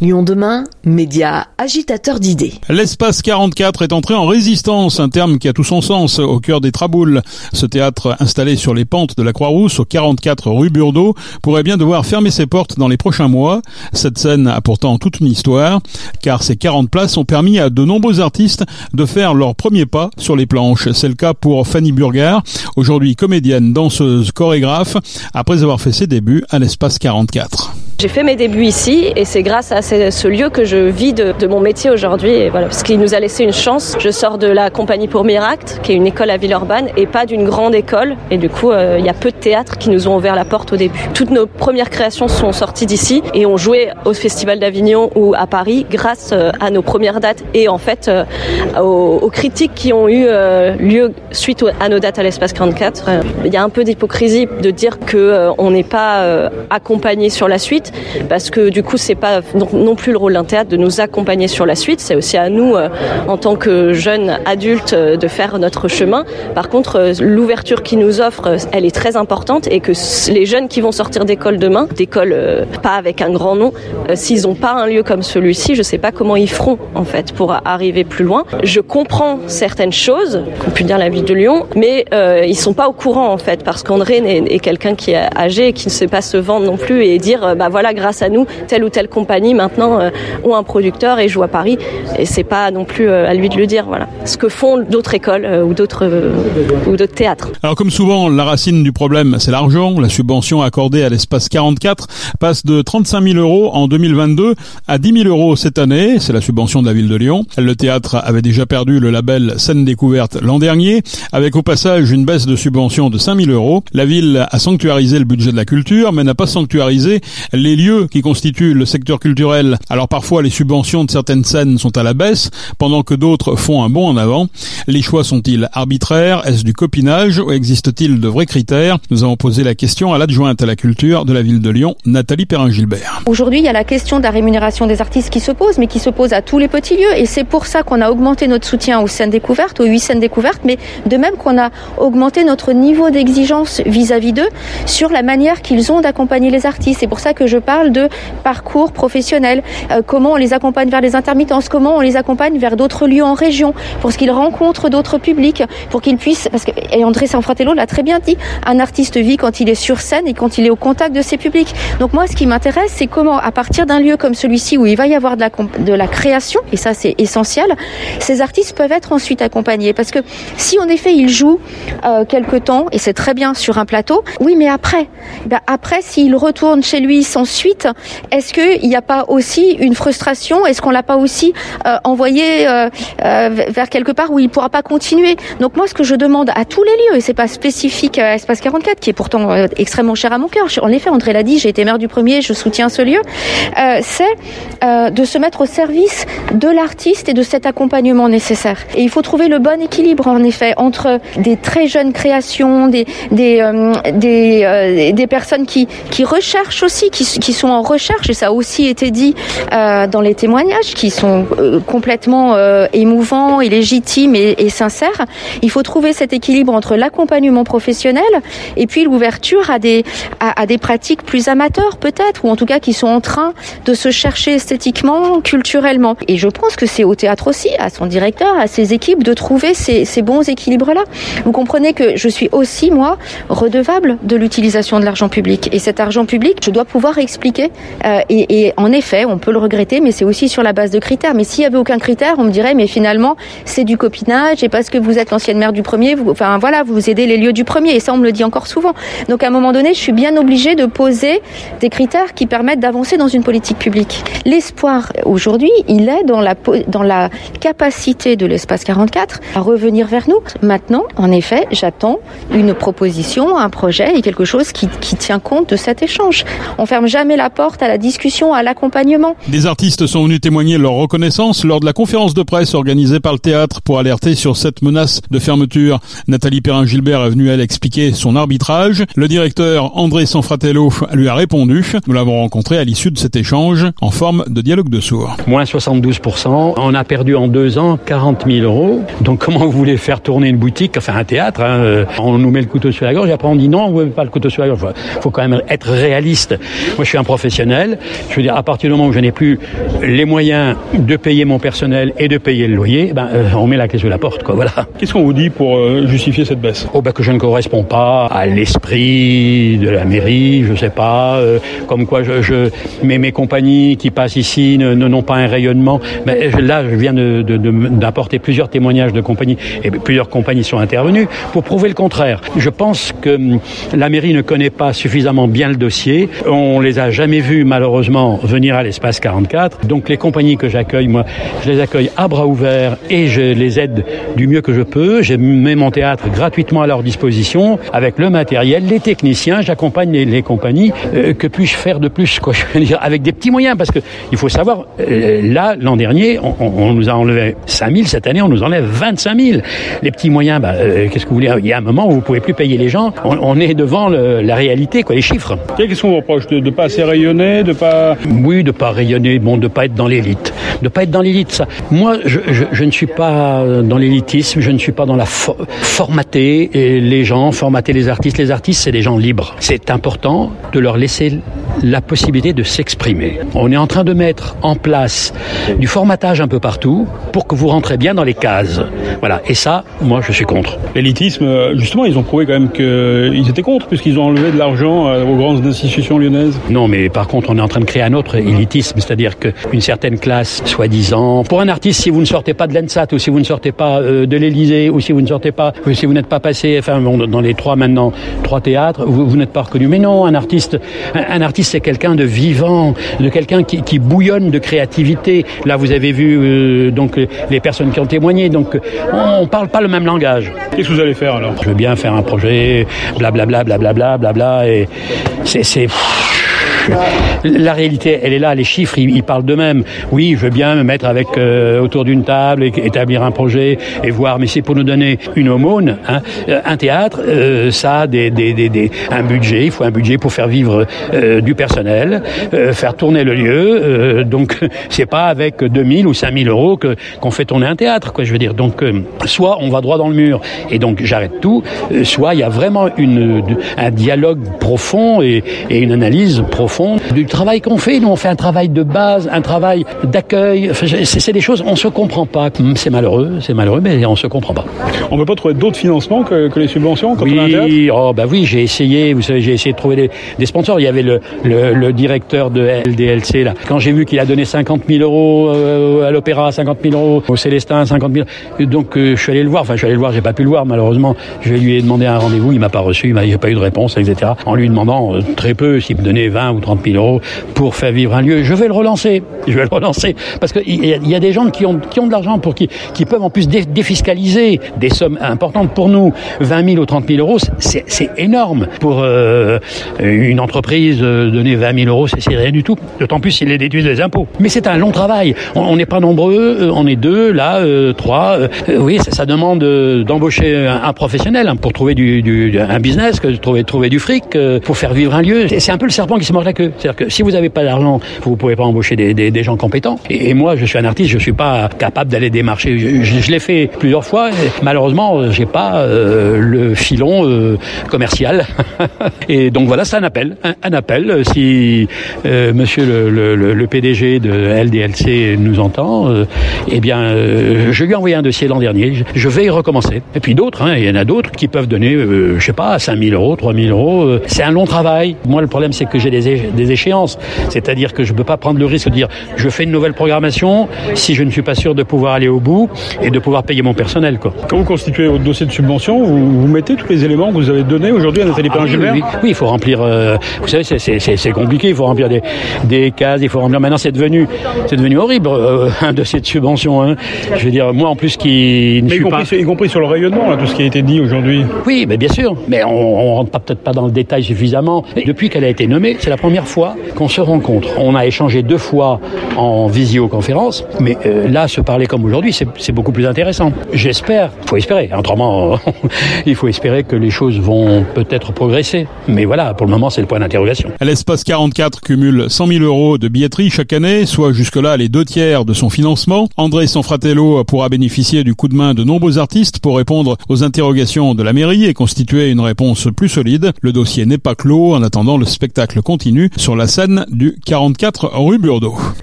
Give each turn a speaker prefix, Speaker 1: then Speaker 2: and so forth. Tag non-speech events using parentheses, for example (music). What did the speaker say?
Speaker 1: Lyon demain, média agitateur d'idées.
Speaker 2: L'espace 44 est entré en résistance, un terme qui a tout son sens au cœur des Traboules. Ce théâtre installé sur les pentes de la Croix-Rousse au 44 rue Burdeau pourrait bien devoir fermer ses portes dans les prochains mois. Cette scène a pourtant toute une histoire, car ces 40 places ont permis à de nombreux artistes de faire leur premier pas sur les planches. C'est le cas pour Fanny Burgard, aujourd'hui comédienne, danseuse, chorégraphe, après avoir fait ses débuts à l'espace 44.
Speaker 3: J'ai fait mes débuts ici et c'est grâce à ce lieu que je vis de, mon métier aujourd'hui. Voilà, parce qu'il nous a laissé une chance. Je sors de la compagnie pour Miract, qui est une école à Villeurbanne, et pas d'une grande école. Et du coup, euh, il y a peu de théâtres qui nous ont ouvert la porte au début. Toutes nos premières créations sont sorties d'ici et ont joué au Festival d'Avignon ou à Paris grâce euh, à nos premières dates et en fait euh, aux, critiques qui ont eu lieu suite à nos dates à l'espace 44. Il y a un peu d'hypocrisie de dire que on n'est pas accompagné sur la suite parce que du coup c'est pas non plus le rôle d'un théâtre de nous accompagner sur la suite, c'est aussi à nous euh, en tant que jeunes adultes euh, de faire notre chemin. Par contre, euh, l'ouverture qui nous offre, elle est très importante et que les jeunes qui vont sortir d'école demain, d'école pas avec un grand nom, s'ils n'ont pas un lieu comme celui-ci, je sais pas comment ils feront en fait pour arriver plus loin. Je comprends certaines choses, qu'on peut dire la ville de Lyon, mais euh, ils sont pas au courant en fait parce qu'André est, quelqu'un qui est âgé et qui ne sait pas se vendre non plus et dire bah voilà grâce à nous, telle ou telle compagnie maintenant euh, ont un producteur et joue à Paris. Et c'est pas non plus euh, à lui de le dire. Voilà. Ce que font d'autres écoles euh, ou d'autres ou d'autres théâtres.
Speaker 2: Alors comme souvent, la racine du problème, c'est l'argent. La subvention accordée à l'espace 44 passe de 35 000 euros en 2022 à 10 000 euros cette année. C'est la subvention de la ville de Lyon. Le théâtre avait déjà perdu le label scène découverte l'an dernier, avec au passage une baisse de subvention de 5 000 euros. La ville a sanctuarisé le budget de la culture, mais n'a pas sanctuarisé les les lieux qui constituent le secteur culturel. Alors parfois les subventions de certaines scènes sont à la baisse, pendant que d'autres font un bond en avant. Les choix sont-ils arbitraires? Est-ce du copinage? Ou existe-t-il de vrais critères? Nous avons posé la question à l'adjointe à la culture de la ville de Lyon, Nathalie Perrin-Gilbert.
Speaker 4: Aujourd'hui, il y a la question de la rémunération des artistes qui se pose, mais qui se pose à tous les petits lieux. Et c'est pour ça qu'on a augmenté notre soutien aux scènes découvertes, aux huit scènes découvertes, mais de même qu'on a augmenté notre niveau d'exigence vis-à-vis d'eux sur la manière qu'ils ont d'accompagner les artistes. C'est pour ça que je parle de parcours professionnel, euh, comment on les accompagne vers les intermittences, comment on les accompagne vers d'autres lieux en région, pour ce qu'ils rencontrent d'autres publics, pour qu'ils puissent, parce que, et André Sanfratello l'a très bien dit, un artiste vit quand il est sur scène et quand il est au contact de ses publics. Donc moi, ce qui m'intéresse, c'est comment, à partir d'un lieu comme celui-ci où il va y avoir de la, création, et ça c'est essentiel, ces artistes peuvent être ensuite accompagnés. Parce que si en effet ils jouent euh, quelque temps, et c'est très bien sur un plateau, oui, mais après, ben après s'il retourne chez lui sans suite, est-ce qu'il n'y a pas aussi une frustration? Est-ce qu'on l'a pas aussi euh, envoyé euh, euh, vers quelque part où il ne pourra pas continuer? Donc moi, ce que je demande à tous les lieux, et c'est pas spécifique à Espace 44, qui est pourtant extrêmement cher à mon cœur. En effet, André l'a dit, j'ai été maire du premier, je soutiens ce lieu. c'est de se mettre au service de l'artiste et de cet accompagnement nécessaire. Et il faut trouver le bon équilibre, en effet, entre des très jeunes créations, des des des, des personnes qui qui recherchent aussi, qui, qui sont en recherche, et ça a aussi été dit euh, dans les témoignages, qui sont euh, complètement euh, émouvants et légitimes et, et, sincères. Il faut trouver cet équilibre entre l'accompagnement professionnel et puis l'ouverture à des, à, à, des pratiques plus amateurs peut-être, ou en tout cas qui sont en train de se chercher esthétiquement, culturellement. Et je pense que c'est au théâtre aussi, à son directeur, à ses équipes, de trouver ces, ces bons équilibres-là. Vous comprenez que je suis aussi, moi, redevable de l'utilisation de l'argent public. Et cet argent public, je dois pouvoir expliquer euh, et, en effet, on peut le regretter, mais c'est aussi sur la base de critères. Mais s'il y avait aucun critère, on me dirait, mais finalement, c'est du copinage et parce que vous êtes l'ancienne maire du premier, vous, enfin voilà, vous aidez les lieux du premier. Et ça, on me le dit encore souvent. Donc à un moment donné, je suis bien obligée de poser des critères qui permettent d'avancer dans une politique publique. L'espoir aujourd'hui, il est dans la dans la capacité de l'espace 44 à revenir vers nous. Maintenant, en effet, j'attends une proposition, un projet et quelque chose qui, qui tient compte de cet échange. On ferme jamais la porte à la discussion, à l'accompagnement.
Speaker 2: Des artistes sont venus témoigner leur reconnaissance lors de la conférence de presse organisée par le théâtre pour alerter sur cette menace de fermeture. Nathalie Perrin-Gilbert est venue, elle, expliquer son arbitrage. Le directeur André Sanfratello lui a répondu. Nous l'avons rencontré à l'issue de cet échange en forme de dialogue de sourds.
Speaker 5: Moins 72%. On a perdu en deux ans 40 000 euros. Donc comment vous voulez faire tourner une boutique, enfin un théâtre hein, On nous met le couteau sur la gorge et après on dit non, on veut pas le couteau sur la gorge. Il faut quand même être réaliste. Moi, je suis un professionnel. Je veux dire, à partir du moment où je n'ai plus les moyens de payer mon personnel et de payer le loyer, ben, euh, on met la clé sous la porte, quoi. Voilà.
Speaker 2: Qu'est-ce qu'on vous dit pour euh, justifier cette baisse?
Speaker 5: Oh, ben, que je ne corresponds pas à l'esprit de la mairie, je sais pas, euh, comme quoi je, je mes, mes compagnies qui passent ici ne n'ont pas un rayonnement. Mais là, je viens d'apporter de, de, plusieurs témoignages de compagnies et plusieurs compagnies sont intervenues pour prouver le contraire. Je pense que hum, la mairie ne connaît pas suffisamment bien le dossier. On les a jamais vus malheureusement venir à l'espace 44. Donc les compagnies que j'accueille, moi, je les accueille à bras ouverts et je les aide du mieux que je peux. Je mets mon théâtre gratuitement à leur disposition avec le matériel, les techniciens. J'accompagne les, les, compagnies. Euh, que puis-je faire de plus (laughs) Avec des petits moyens? Parce que il faut savoir, euh, là l'an dernier, on, nous a enlevé 5 000. Cette année, on nous enlève 25 000. Les petits moyens, bah, euh, qu'est-ce que vous voulez? Il y a un moment où vous pouvez plus payer les gens. On, est devant la réalité, quoi, les chiffres.
Speaker 2: Qu'est-ce qu'on reproche de ne pas assez rayonner, de pas
Speaker 5: Oui, de pas rayonner, bon, de pas être dans l'élite, de pas être dans l'élite. Ça, moi, je, je, je, ne suis pas dans l'élitisme, je ne suis pas dans la fo formater les gens, formater les artistes. Les artistes, c'est des gens libres. C'est important de leur laisser la possibilité de s'exprimer. On est en train de mettre en place du formatage un peu partout pour que vous rentrez bien dans les cases. Voilà. Et ça, moi, je suis contre.
Speaker 2: L'élitisme, justement, ils ont prouvé quand même qu'ils étaient contre, puisqu'ils ont enlevé de l'argent aux grandes institutions lyonnaises.
Speaker 5: Non, mais par contre, on est en train de créer un autre élitisme, c'est-à-dire qu'une certaine classe, soi-disant, pour un artiste, si vous ne sortez pas de l'ENSAT, ou si vous ne sortez pas euh, de l'Élysée, ou si vous ne sortez pas, ou si vous n'êtes pas passé, enfin, bon, dans les trois maintenant, trois théâtres, vous, vous n'êtes pas reconnu. Mais non, un artiste, un, un artiste, c'est quelqu'un de vivant, de quelqu'un qui, qui, bouillonne de créativité. Là, vous avez vu euh, donc les personnes qui ont témoigné. Donc, on, ne parle pas le même langage.
Speaker 2: Qu'est-ce que vous allez faire alors?
Speaker 5: Je veux bien faire un projet, blablabla, blablabla, blabla, et c'est la réalité, elle est là, les chiffres, ils, parlent d'eux-mêmes. Oui, je veux bien me mettre avec euh, autour d'une table et établir un projet et voir, mais c'est pour nous donner une aumône. Hein. Un théâtre, euh, ça a des, des, un budget, il faut un budget pour faire vivre euh, du personnel, euh, faire tourner le lieu. Euh, donc, (laughs) c'est pas avec 2000 ou 5000 euros que qu'on fait tourner un théâtre, quoi. Je veux dire. Donc, euh, soit on va droit dans le mur et donc j'arrête tout, soit il y a vraiment un dialogue profond et, et une analyse profonde du travail qu'on fait. Nous, on fait un travail de base, un travail d'accueil. C'est des choses, on se comprend pas. C'est malheureux, c'est malheureux, mais on se comprend pas.
Speaker 2: On peut pas trouver d'autres financements que, que, les subventions quand
Speaker 5: oui,
Speaker 2: on a un
Speaker 5: oh, bah oui, j'ai essayé. Vous savez, j'ai essayé de trouver des, des, sponsors. Il y avait le, le, le directeur de LDLC là. Quand j'ai vu qu'il a donné 50 000 euros euh, à l'Opéra, 50 000 euros au Célestin, 50 000. Donc euh, je suis allé le voir. Enfin, je suis allé le voir. J'ai pas pu le voir malheureusement. Je lui ai demandé un rendez-vous. Il m'a pas reçu. Il m'a pas eu de réponse, etc. En lui demandant euh, très peu s'il me donnait 20 ou 30 000 euros pour faire vivre un lieu. Je vais le relancer. Je vais le relancer parce qu'il y, y, a des gens qui ont, qui ont de l'argent pour qui, qui peuvent en plus dé, défiscaliser des sommes importantes pour nous. 20 000 ou 30 000 euros, c'est énorme pour euh, une entreprise. Euh, donner 20 000 euros, c'est rien du tout. D'autant plus s'ils les déduisent des impôts. Mais c'est un long travail. On n'est pas nombreux. euh, On est deux, là, trois. oui, ça, ça demande d'embaucher un, professionnel hein, pour trouver du, un business, que trouver trouver du fric, pour faire vivre un lieu. C'est un peu le serpent qui se mord la queue. C'est-à-dire que si vous n'avez pas d'argent, vous ne pouvez pas embaucher des, gens compétents. Et, et, moi, je suis un artiste, je suis pas capable d'aller démarcher. Je, je, l'ai fait plusieurs fois. malheureusement, j'ai pas euh, le filon euh, commercial. (laughs) et donc voilà, c'est un appel, un, appel. Si euh, Monsieur le, PDG de LDLC nous entend, eh bien, je lui ai envoyé un dossier l'an dernier. Je vais y recommencer. Et puis d'autres, hein, il y en a d'autres qui peuvent donner, je sais pas, 5 000 euros, 3 000 euros. C'est un long travail. Moi, le problème, c'est que j'ai des, des échéances. C'est-à-dire que je ne peux pas prendre le risque de dire je fais une nouvelle programmation si je ne suis pas sûr de pouvoir aller au bout et de pouvoir payer mon personnel. Quoi.
Speaker 2: Quand vous constituez votre dossier de subvention, vous, vous mettez tous les éléments que vous avez donnés aujourd'hui à Nathalie
Speaker 5: ah, oui, oui, oui, il faut remplir. Euh, vous savez, c'est compliqué. Il faut remplir des, des cases. Il faut remplir. Maintenant, c'est devenu, c'est devenu horrible euh, (laughs) un dossier de subvention. Hein. Je veux dire, moi en plus qui ne
Speaker 2: mais
Speaker 5: suis
Speaker 2: y compris,
Speaker 5: pas.
Speaker 2: Y compris sur le rayonnement, là, tout ce qui a été dit aujourd'hui.
Speaker 5: Oui, mais bien sûr. Mais on, on rentre pas peut-être pas dans le détail suffisamment. Et depuis qu'elle a été nommée, c'est la première fois qu'on se rencontre. On a échangé deux fois en visioconférence, mais euh, là, se parler comme aujourd'hui, c'est beaucoup plus intéressant. J'espère, il faut espérer, autrement, (laughs) il faut espérer que les choses vont peut-être progresser. Mais voilà, pour le moment, c'est le point d'interrogation.
Speaker 2: L'espace 44 cumule 100 000 euros de billetterie chaque année, soit jusque-là les deux tiers de son financement. André Sanfratello pourra bénéficier du coup de main de nombreux artistes pour répondre aux interrogations de la mairie et constituer une réponse plus solide. Le dossier n'est pas clos. En attendant, le spectacle continue sur la scène du 44 rue Burdeau.